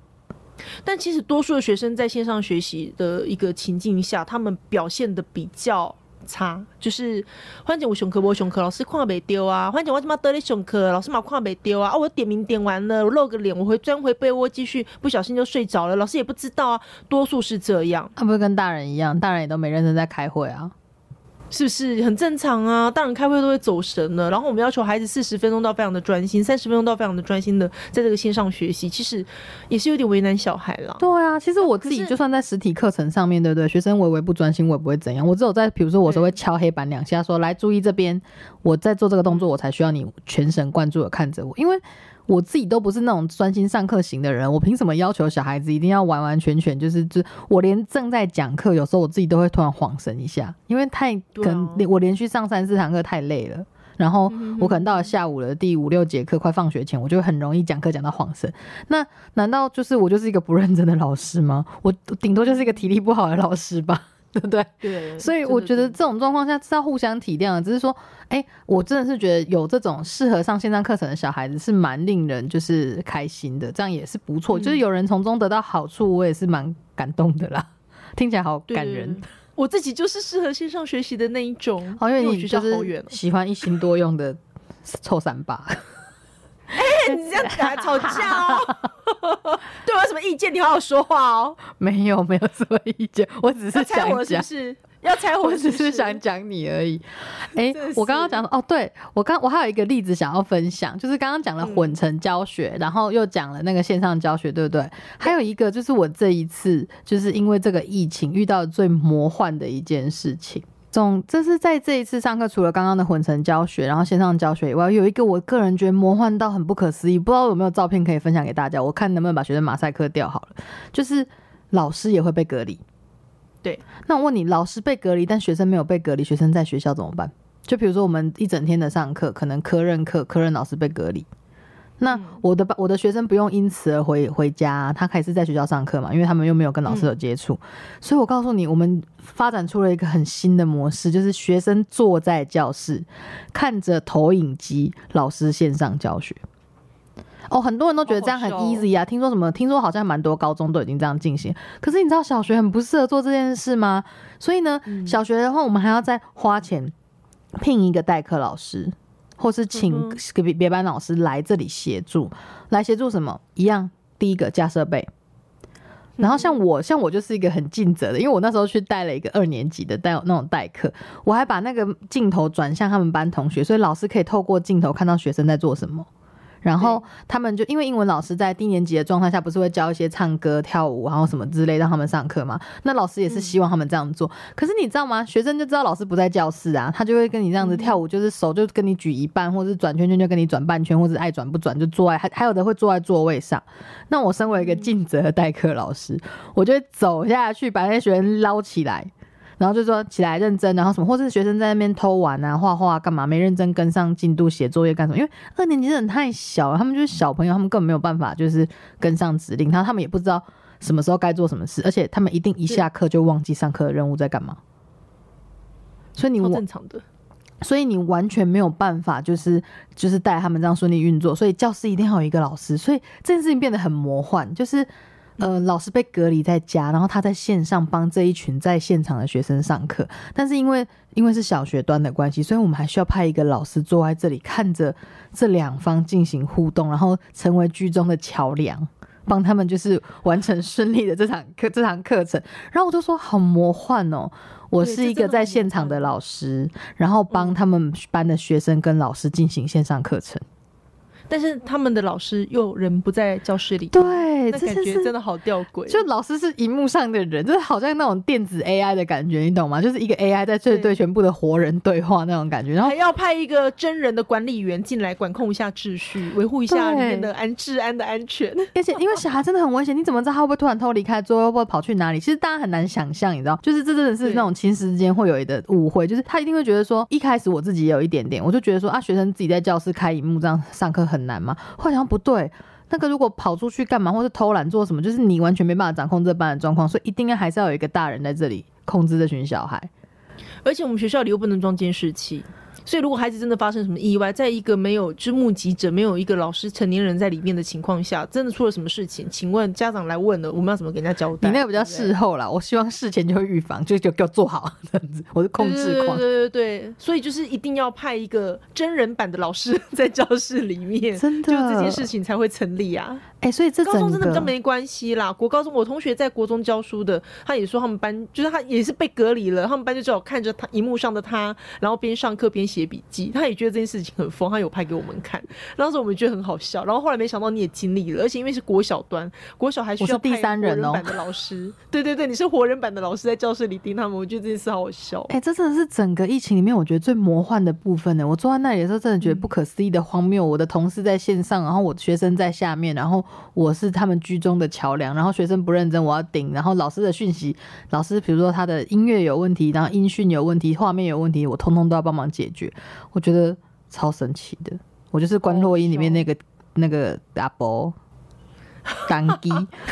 但其实多数的学生在线上学习的一个情境下，他们表现的比较。差就是，欢姐我上课我上课，老师看没丢啊。欢姐我怎么得了上课，老师嘛看没丢啊。啊，我点名点完了，我露个脸，我会钻回被窝继续，不小心就睡着了，老师也不知道啊。多数是这样，他不是跟大人一样，大人也都没认真在开会啊。是不是很正常啊？大人开会都会走神了，然后我们要求孩子四十分钟到非常的专心，三十分钟到非常的专心的在这个线上学习，其实也是有点为难小孩了。对啊，其实我自己就算在实体课程上面，对不对？学生微微不专心，我也不会怎样。我只有在比如说，我是会敲黑板两下，说来注意这边，我在做这个动作，我才需要你全神贯注的看着我，因为。我自己都不是那种专心上课型的人，我凭什么要求小孩子一定要完完全全就是就我连正在讲课，有时候我自己都会突然恍神一下，因为太可能我连续上三四堂课太累了，然后我可能到了下午的第五六节课快放学前，我就很容易讲课讲到恍神。那难道就是我就是一个不认真的老师吗？我顶多就是一个体力不好的老师吧？对不对？对，所以我觉得这种状况下是要互相体谅的。只是说，哎，我真的是觉得有这种适合上线上课程的小孩子是蛮令人就是开心的，这样也是不错。就是有人从中得到好处，我也是蛮感动的啦。听起来好感人。我自己就是适合线上学习的那一种，因为你就是喜欢一心多用的臭三八。哎，你这样子还吵架哦？*laughs* 对我有什么意见？你好好说话哦。没有，没有什么意见，我只是想讲，是要猜我，只是想讲你而已。哎，我刚刚讲哦，对我刚我还有一个例子想要分享，就是刚刚讲了混成教学，然后又讲了那个线上教学，对不对？还有一个就是我这一次就是因为这个疫情遇到最魔幻的一件事情。总这是在这一次上课，除了刚刚的混成教学，然后线上教学以外，有一个我个人觉得魔幻到很不可思议，不知道有没有照片可以分享给大家，我看能不能把学生马赛克掉好了。*laughs* 就是老师也会被隔离，对。那我问你，老师被隔离，但学生没有被隔离，学生在学校怎么办？就比如说我们一整天的上课，可能科任课，科任老师被隔离。那我的我的学生不用因此而回回家，他还是在学校上课嘛，因为他们又没有跟老师有接触，所以我告诉你，我们发展出了一个很新的模式，就是学生坐在教室看着投影机，老师线上教学。哦，很多人都觉得这样很 easy 啊，听说什么？听说好像蛮多高中都已经这样进行，可是你知道小学很不适合做这件事吗？所以呢，小学的话，我们还要再花钱聘一个代课老师。或是请别别班老师来这里协助，来协助什么？一样，第一个加设备。然后像我，像我就是一个很尽责的，因为我那时候去带了一个二年级的带那种代课，我还把那个镜头转向他们班同学，所以老师可以透过镜头看到学生在做什么。然后他们就因为英文老师在低年级的状态下，不是会教一些唱歌、跳舞，然后什么之类让他们上课嘛？那老师也是希望他们这样做。可是你知道吗？学生就知道老师不在教室啊，他就会跟你这样子跳舞，就是手就跟你举一半，或者是转圈圈就跟你转半圈，或者爱转不转就坐在还还有的会坐在座位上。那我身为一个尽责的代课老师，我就会走下去把那些学生捞起来。然后就说起来认真，然后什么，或是学生在那边偷玩啊、画画干嘛，没认真跟上进度写作业干什么？因为二年级人太小了，他们就是小朋友，他们根本没有办法就是跟上指令，他他们也不知道什么时候该做什么事，而且他们一定一下课就忘记上课的任务在干嘛。所以你正常的，所以你完全没有办法就是就是带他们这样顺利运作，所以教室一定要有一个老师，所以这件事情变得很魔幻，就是。呃，老师被隔离在家，然后他在线上帮这一群在现场的学生上课。但是因为因为是小学端的关系，所以我们还需要派一个老师坐在这里，看着这两方进行互动，然后成为剧中的桥梁，*laughs* 帮他们就是完成顺利的这场课这堂课程。然后我就说好魔幻哦，我是一个在现场的老师，然后帮他们班的学生跟老师进行线上课程。但是他们的老师又人不在教室里，对，这感觉真的好吊诡。就老师是荧幕上的人，就是好像那种电子 AI 的感觉，你懂吗？就是一个 AI 在对对全部的活人对话那种感觉，然后还要派一个真人的管理员进来管控一下秩序，维护一下里面的安治安的安全。*laughs* 而且因为小孩真的很危险，你怎么知道他会不会突然偷离开桌，会不会跑去哪里？其实大家很难想象，你知道，就是这真的是那种亲师之间会有一个误会，就是他一定会觉得说，一开始我自己也有一点点，我就觉得说啊，学生自己在教室开荧幕这样上课很很难吗？后来。然后不对，那个如果跑出去干嘛，或是偷懒做什么，就是你完全没办法掌控这班的状况，所以一定要还是要有一个大人在这里控制这群小孩。而且我们学校里又不能装监视器。所以，如果孩子真的发生什么意外，在一个没有知目击者、没有一个老师、成年人在里面的情况下，真的出了什么事情？请问家长来问了，我们要怎么给人家交代？你那个比较事后啦，我希望事前就会预防，就就给我做好这样子。我是控制狂，对对对，所以就是一定要派一个真人版的老师在教室里面，真的，就这件事情才会成立啊。哎，所以这高中真的比较没关系啦。国高中，我同学在国中教书的，他也说他们班就是他也是被隔离了，他们班就只有看着他荧幕上的他，然后边上课边写笔记，他也。觉得这件事情很疯，他有拍给我们看，当时我们觉得很好笑。然后后来没想到你也经历了，而且因为是国小端，国小还需要第三人版的老师。对对对，你是活人版的老师在教室里盯他们，我觉得这件事好好笑。哎，这真的是整个疫情里面我觉得最魔幻的部分呢。我坐在那里的时候，真的觉得不可思议的荒谬。我的同事在线上，然后我学生在下面，然后我是他们居中的桥梁。然后学生不认真，我要顶。然后老师的讯息，老师比如说他的音乐有问题，然后音讯有问题，画面有问题，我通通都要帮忙解决。我觉得。超神奇的，我就是关洛伊里面那个那个阿伯，当机。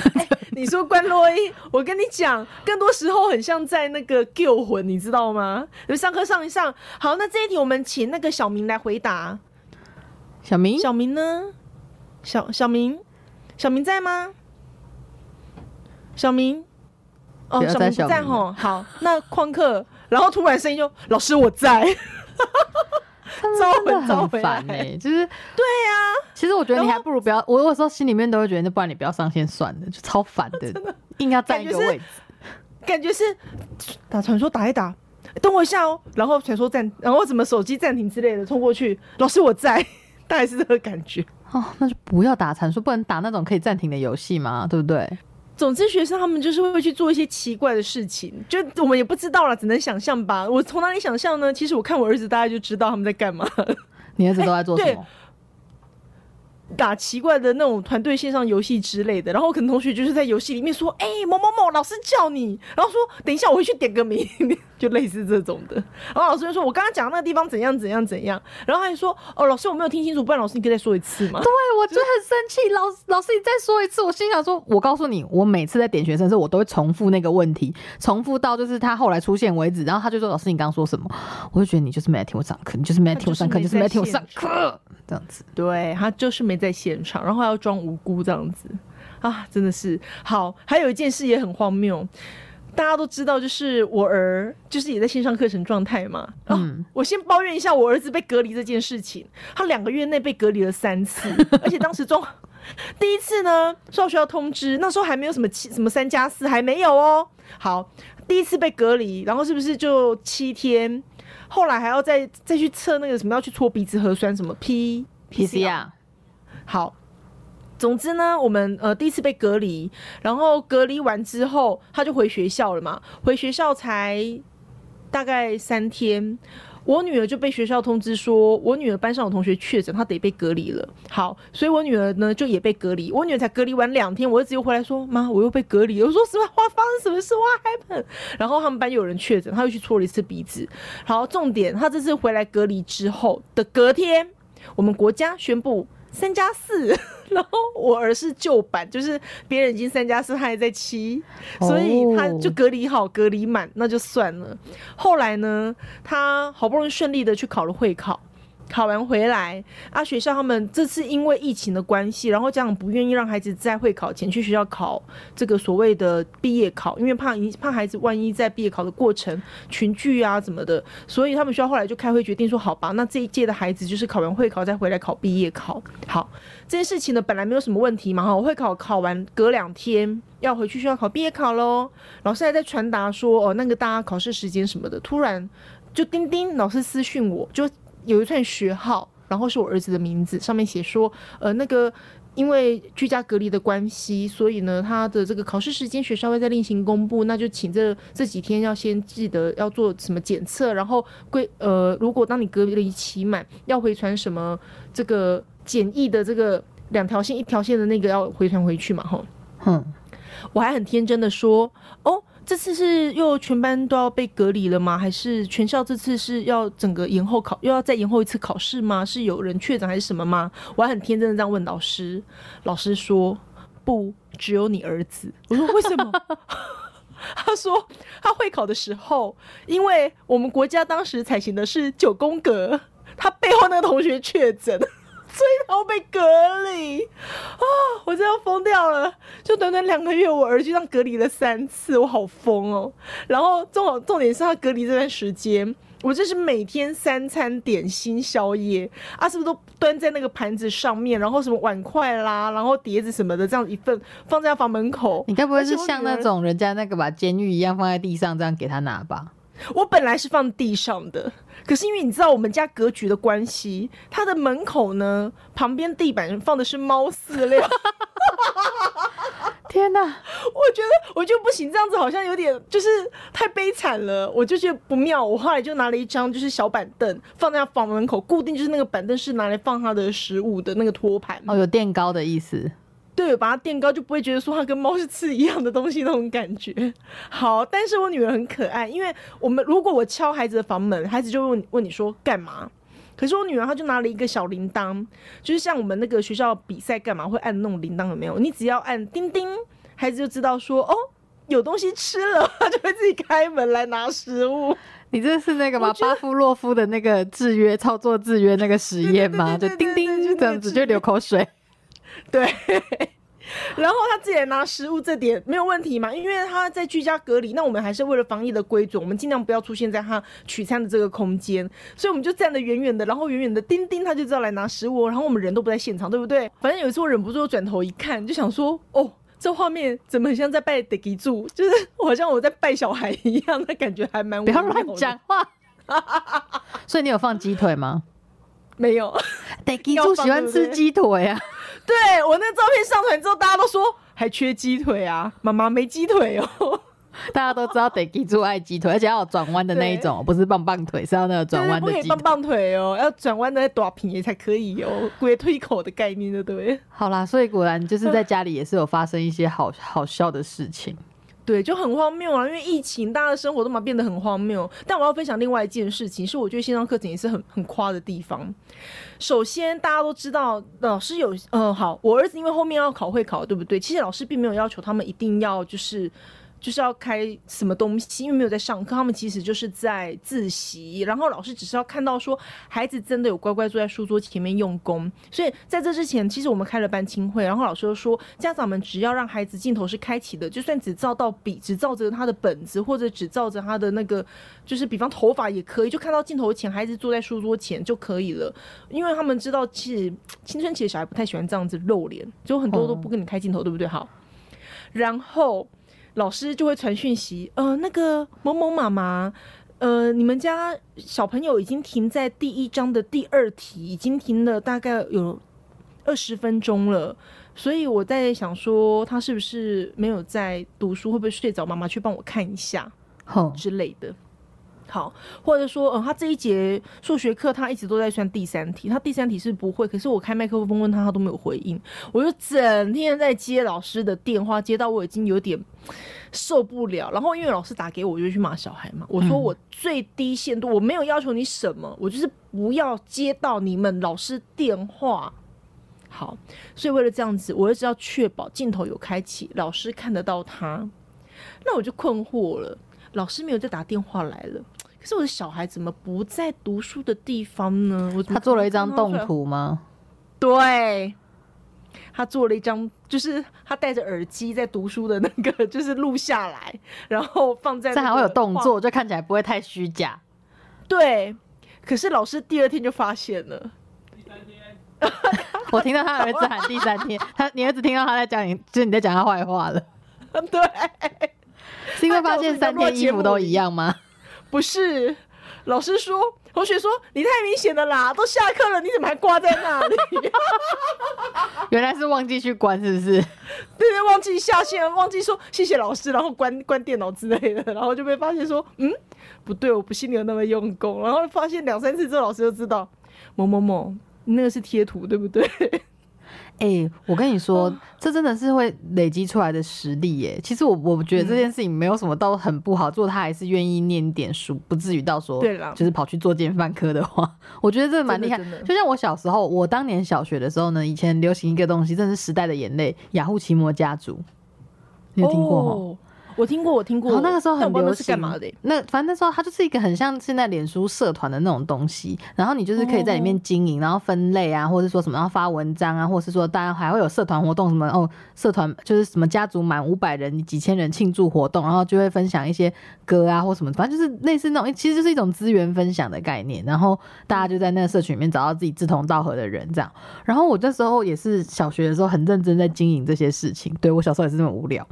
*laughs* 你说关洛伊，我跟你讲，更多时候很像在那个救魂，你知道吗？就上课上一上，好，那这一题我们请那个小明来回答。小明，小明呢？小小明，小明在吗？小明，哦，小明不在吼。好，那旷课，然后突然声音就老师我在。*laughs* 真的很烦哎，*laughs* 就是对呀。其实我觉得你还不如不要，我有时候心里面都会觉得，那不然你不要上线算了，就超烦的，硬要占一个位置。感觉是打传说打一打，等我一下哦，然后传说暂，然后怎么手机暂停之类的冲过去，老师我在，*laughs* 大概是这个感觉哦。那就不要打传说，不能打那种可以暂停的游戏嘛，对不对？总之，学生他们就是会去做一些奇怪的事情，就我们也不知道了，只能想象吧。我从哪里想象呢？其实我看我儿子，大家就知道他们在干嘛。你儿子都在做什么？打奇怪的那种团队线上游戏之类的，然后可能同学就是在游戏里面说：“哎，某某某，老师叫你。”然后说：“等一下，我回去点个名。”就类似这种的。然后老师就说：“我刚刚讲那个地方怎样怎样怎样。”然后他就说：“哦，老师，我没有听清楚，不然老师你可以再说一次吗？”对，我就很生气。老老师，你再说一次。我心想说：“我告诉你，我每次在点学生时，我都会重复那个问题，重复到就是他后来出现为止。”然后他就说：“老师，你刚刚说什么？”我就觉得你就是没来听我上课，你就是没来听我上课，就是没来听我上课。*laughs* *laughs* 这样子，对他就是没在现场，然后要装无辜这样子啊，真的是好。还有一件事也很荒谬，大家都知道，就是我儿就是也在线上课程状态嘛。嗯，我先抱怨一下我儿子被隔离这件事情，他两个月内被隔离了三次，而且当时中 *laughs* 第一次呢收到学校通知，那时候还没有什么七什么三加四还没有哦。好，第一次被隔离，然后是不是就七天？后来还要再再去测那个什么，要去搓鼻子核酸什么 P P C 啊好，总之呢，我们呃第一次被隔离，然后隔离完之后，他就回学校了嘛。回学校才大概三天，我女儿就被学校通知说，我女儿班上有同学确诊，她得被隔离了。好，所以我女儿呢就也被隔离。我女儿才隔离完两天，我儿子又回来说：“妈，我又被隔离了。”我说：“什么？发发生什么事？What happened？” 然后他们班有人确诊，他又去戳了一次鼻子。好，重点，他这次回来隔离之后的隔天，我们国家宣布。三加四，*laughs* 然后我儿是旧版，就是别人已经三加四，他还在七，所以他就隔离好，隔离满，那就算了。后来呢，他好不容易顺利的去考了会考。考完回来啊，学校他们这次因为疫情的关系，然后家长不愿意让孩子在会考前去学校考这个所谓的毕业考，因为怕怕孩子万一在毕业考的过程群聚啊怎么的，所以他们学校后来就开会决定说，好吧，那这一届的孩子就是考完会考再回来考毕业考。好，这件事情呢本来没有什么问题嘛，哈，会考考完隔两天要回去学校考毕业考喽，老师还在传达说，哦，那个大家考试时间什么的，突然就叮叮，老师私讯我就。有一串学号，然后是我儿子的名字，上面写说，呃，那个因为居家隔离的关系，所以呢，他的这个考试时间学校会再另行公布，那就请这这几天要先记得要做什么检测，然后归呃，如果当你隔离期满，要回传什么这个简易的这个两条线一条线的那个要回传回去嘛，吼，哼，我还很天真的说，这次是又全班都要被隔离了吗？还是全校这次是要整个延后考，又要再延后一次考试吗？是有人确诊还是什么吗？我还很天真的这样问老师，老师说不，只有你儿子。我说为什么？*laughs* 他说他会考的时候，因为我们国家当时采行的是九宫格，他背后那个同学确诊。所以他被隔离啊！我真要疯掉了！就短短两个月，我儿子让隔离了三次，我好疯哦。然后重重点是他隔离这段时间，我这是每天三餐点心宵夜啊，是不是都端在那个盘子上面？然后什么碗筷啦，然后碟子什么的，这样一份放在房门口。你该不会是像那种人家那个把监狱一样放在地上这样给他拿吧？我本来是放地上的，可是因为你知道我们家格局的关系，它的门口呢旁边地板放的是猫饲料。*laughs* 天哪！我觉得我就不行，这样子好像有点就是太悲惨了，我就觉得不妙。我后来就拿了一张就是小板凳放在房门口，固定就是那个板凳是拿来放他的食物的那个托盘。哦，有垫高的意思。对，把它垫高就不会觉得说它跟猫是吃一样的东西那种感觉。*laughs* 好，但是我女儿很可爱，因为我们如果我敲孩子的房门，孩子就问问你说干嘛？可是我女儿她就拿了一个小铃铛，就是像我们那个学校比赛干嘛会按那种铃铛有没有？你只要按叮叮，孩子就知道说哦有东西吃了，他 *laughs* 就会自己开门来拿食物。你这是那个吗？巴夫洛夫的那个制约操作制约那个实验吗？就叮叮这样子就流口水。对，*laughs* 然后他自己拿食物这点没有问题嘛？因为他在居家隔离，那我们还是为了防疫的规则，我们尽量不要出现在他取餐的这个空间，所以我们就站得远远的，然后远远的叮叮，他就知道来拿食物，然后我们人都不在现场，对不对？反正有一次我忍不住转头一看，就想说，哦，这画面怎么很像在拜德基柱，就是好像我在拜小孩一样，那感觉还蛮不要乱讲话。*laughs* 所以你有放鸡腿吗？没有，德基柱喜欢吃鸡腿啊。对我那照片上传之后，大家都说还缺鸡腿啊，妈妈没鸡腿哦。大家都知道得记住爱鸡腿，而且要有转弯的那一种，不是棒棒腿，是要那个转弯的鸡腿。棒棒腿哦，要转弯的短平也才可以哦，*laughs* 鬼推口的概念，对不对？好啦，所以果然就是在家里也是有发生一些好好笑的事情。对，就很荒谬啊！因为疫情，大家的生活都嘛变得很荒谬。但我要分享另外一件事情，是我觉得线上课程也是很很夸的地方。首先，大家都知道老师有，嗯，好，我儿子因为后面要考会考，对不对？其实老师并没有要求他们一定要就是。就是要开什么东西，因为没有在上课，他们其实就是在自习，然后老师只是要看到说孩子真的有乖乖坐在书桌前面用功。所以在这之前，其实我们开了班亲会，然后老师就说，家长们只要让孩子镜头是开启的，就算只照到笔，只照着他的本子，或者只照着他的那个，就是比方头发也可以，就看到镜头前孩子坐在书桌前就可以了。因为他们知道，其实青春期的小孩不太喜欢这样子露脸，就很多都不跟你开镜头，对不对？好，然后。老师就会传讯息，呃，那个某某妈妈，呃，你们家小朋友已经停在第一章的第二题，已经停了大概有二十分钟了，所以我在想说他是不是没有在读书，会不会睡着？妈妈去帮我看一下好，之类的。好，或者说，嗯，他这一节数学课他一直都在算第三题，他第三题是不会，可是我开麦克风问他，他都没有回应，我就整天在接老师的电话，接到我已经有点受不了。然后因为老师打给我，我就去骂小孩嘛，我说嗯我最低限度我没有要求你什么，我就是不要接到你们老师电话。好，所以为了这样子，我就知道确保镜头有开启，老师看得到他。那我就困惑了，老师没有再打电话来了，可是我的小孩怎么不在读书的地方呢？我他做了一张动图吗？对，他做了一张，就是他戴着耳机在读书的那个，就是录下来，然后放在、*laughs* 这还会有动。作，就看起来不会太虚假。对，可是老师第二天就发现了。*laughs* 我听到他儿子喊第三天，*laughs* 他你儿子听到他在讲你，就是你在讲他坏话了，对，是因为发现三天衣服都一样吗？不是，老师说，同学说你太明显了啦，都下课了，你怎么还挂在那里？*laughs* 原来是忘记去关，是不是？对对，忘记下线，忘记说谢谢老师，然后关关电脑之类的，*laughs* 然后就被发现说，嗯，不对，我不信你有那么用功，然后发现两三次之后，老师就知道某某某，你那个是贴图，对不对？哎、我跟你说，这真的是会累积出来的实力耶。其实我我觉得这件事情没有什么到很不好做，他还是愿意念点书，不至于到说对了就是跑去做奸犯科的话，*laughs* 我觉得这个蛮厉害。就像我小时候，我当年小学的时候呢，以前流行一个东西，真的是时代的眼泪——雅虎奇摩家族，你有听过吗？哦我听过，我听过。然后那个时候很流但我不知道那是干嘛的、那反正那时候它就是一个很像现在脸书社团的那种东西，然后你就是可以在里哦面经营，然后分类啊，或者说什么，然后发文章啊，或者是说大家还会有社团活动什么哦，社团就是什么家族满五百人、几千人庆祝活动，然后就会分享一些歌啊或什么，反正就是类似那种，其实就是一种资源分享的概念，然后大家就在那个社群里面找到自己志同道合的人这样。然后我那时候也是小学的时候很认真在经营这些事情，对我小时候也是那么无聊。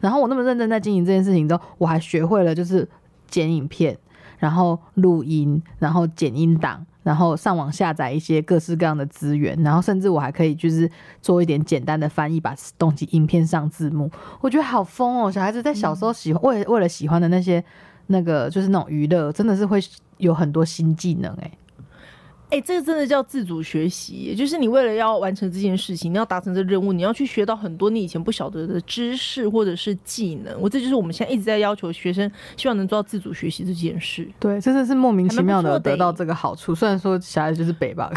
然后我那么认真在经营这件事情之后，我还学会了就是剪影片，然后录音，然后剪音档，然后上网下载一些各式各样的资源，然后甚至我还可以就是做一点简单的翻译，把东西影片上字幕。我觉得好疯哦！小孩子在小时候喜欢、为为了喜欢的那些那个就是那种娱乐，真的是会有很多新技能哎、哎、这个真的叫自主学习，也就是你为了要完成这件事情，你要达成这任务，你要去学到很多你以前不晓得的知识或者是技能。我这就是我们现在一直在要求学生，希望能做到自主学习这件事。对，真的是莫名其妙的得到这个好处。虽然说小孩就是北吧，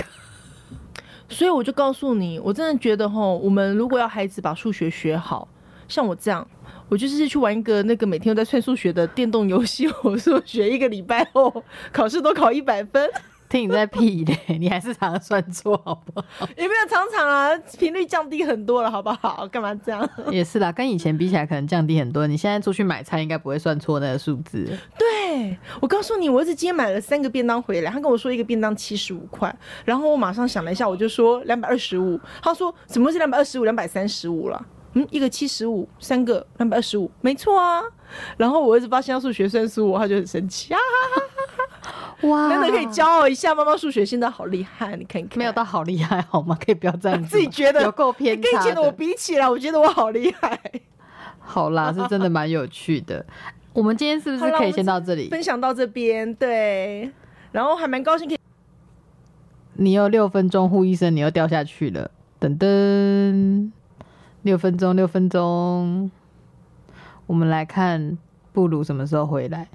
*laughs* 所以我就告诉你，我真的觉得哈，我们如果要孩子把数学学好，像我这样，我就是去玩一个那个每天都在算数学的电动游戏，*laughs* 我数学一个礼拜后考试都考一百分，听你在屁嘞，*laughs* 你还是常常算错好不好？也没有常常啊，频率降低很多了，好不好？干嘛这样？*laughs* 也是啦，跟以前比起来可能降低很多。你现在出去买菜应该不会算错那个数字。对，我告诉你，我儿子今天买了三个便当回来，他跟我说一个便当七十五块，然后我马上想了一下，我就说两百二十五，他说怎么是两百二十五，两百三十五了？嗯，一个七十五，三个两百二十五，没错啊。然后我儿子发现要数学算输我，他就很生气啊，哇真的可以骄傲一下，妈妈数学现在好厉害，你看看，没有到好厉害好吗？可以不要这样子，自己觉得有够偏跟以差前的我。比起来，我觉得我好厉害。好啦，是真的蛮有趣的。*laughs* 我们今天是不是可以先到这里？分享到这边，对，然后还蛮高兴可以。你有六分钟，呼一声，你又掉下去了。噔噔，六分钟，六分钟。我们来看布鲁什么时候回来。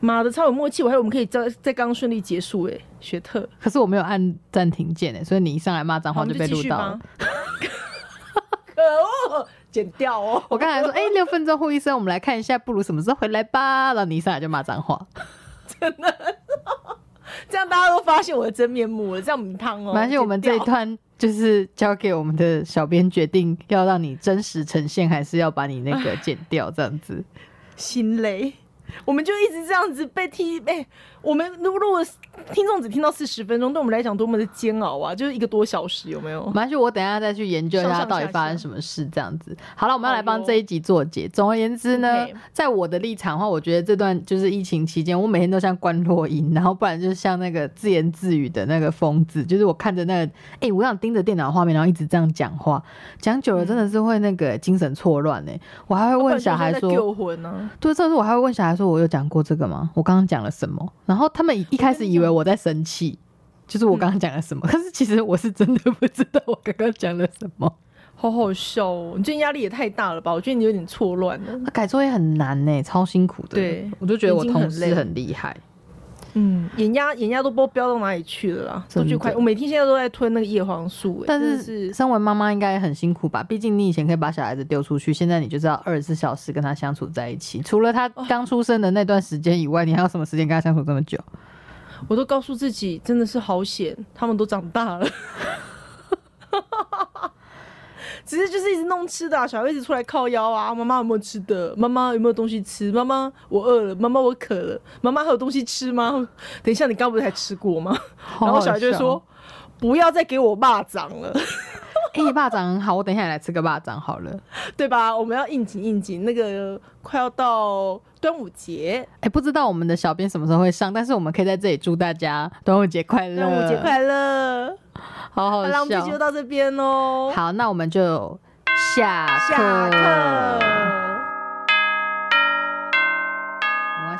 妈的，超有默契，我还以为我们可以在在刚刚顺利结束哎，学特。可是我没有按暂停键诶，所以你一上来骂脏话就被录到了。*laughs* 可恶，剪掉哦。我刚才说，哎、六分钟，护医生，我们来看一下布鲁什么时候回来吧。然后你一上来就骂脏话，*laughs* 真的这样大家都发现我的真面目了，这样母汤哦。而且，我们这一段就是交给我们的小编决定，要让你真实呈现，还是要把你那个剪掉，这样子。心累。我们就一直这样子被踢，被、我们如如果听众只听到四十分钟，对我们来讲多么的煎熬啊！就是一个多小时，有没有没？关系，我等一下再去研究一下到底发生什么事，这样子。好了，我们要来帮这一集做结。总而言之呢在我的立场的话，我觉得这段就是疫情期间，我每天都像关落音，然后不然就是像那个自言自语的那个疯子，就是我看着那个，哎、我想盯着电脑画面，然后一直这样讲话，讲久了真的是会那个精神错乱呢。我还会问小孩说，救魂呢？对，这次我还会问小孩说：“我有讲过这个吗？我刚刚讲了什么？”然后他们一开始以为我在生气，就是我刚刚讲了什么，*laughs* 可是其实我是真的不知道我刚刚讲了什么。好好笑哦！你最近压力也太大了吧？我觉得你有点错乱了。那改作业很难呢，超辛苦的。对我就觉得我同事很厉害。嗯，眼压眼压都不知道飙到哪里去了啦，都去快。我每天现在都在吞那个叶黄素、哎但是是身为妈妈应该也很辛苦吧？毕竟你以前可以把小孩子丢出去，现在你就知道二十四小时跟他相处在一起。除了他刚出生的那段时间以外，你还有什么时间跟他相处这么久？我都告诉自己，真的是好险，他们都长大了。只是就是一直弄吃的、啊，小孩一直出来靠腰啊。妈妈有没有吃的？妈妈有没有东西吃？妈妈我饿了，妈妈我渴了，妈妈还有东西吃吗？等一下，你刚不是才吃过吗？然后小孩就会说：“不要再给我骂脏了，：“哎、霸掌很好，我等一下也来吃个霸掌好了。*laughs* ”对吧？我们要应景应景，那个快要到端午节，哎、不知道我们的小编什么时候会上，但是我们可以在这里祝大家端午节快乐！端午节快乐！好好笑。那，我们就。到这边喽，好，那我们就下课。下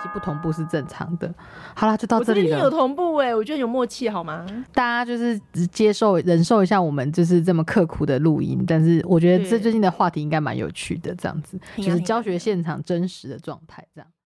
系，不同步是正常的。好啦，就到这里了有。同步哎、我觉得有默契，好吗？大家就是接受、忍受一下我们就是这么刻苦的录音，但是我觉得这最近的话题应该蛮有趣的，这样子就是教学现场真实的状态，这样。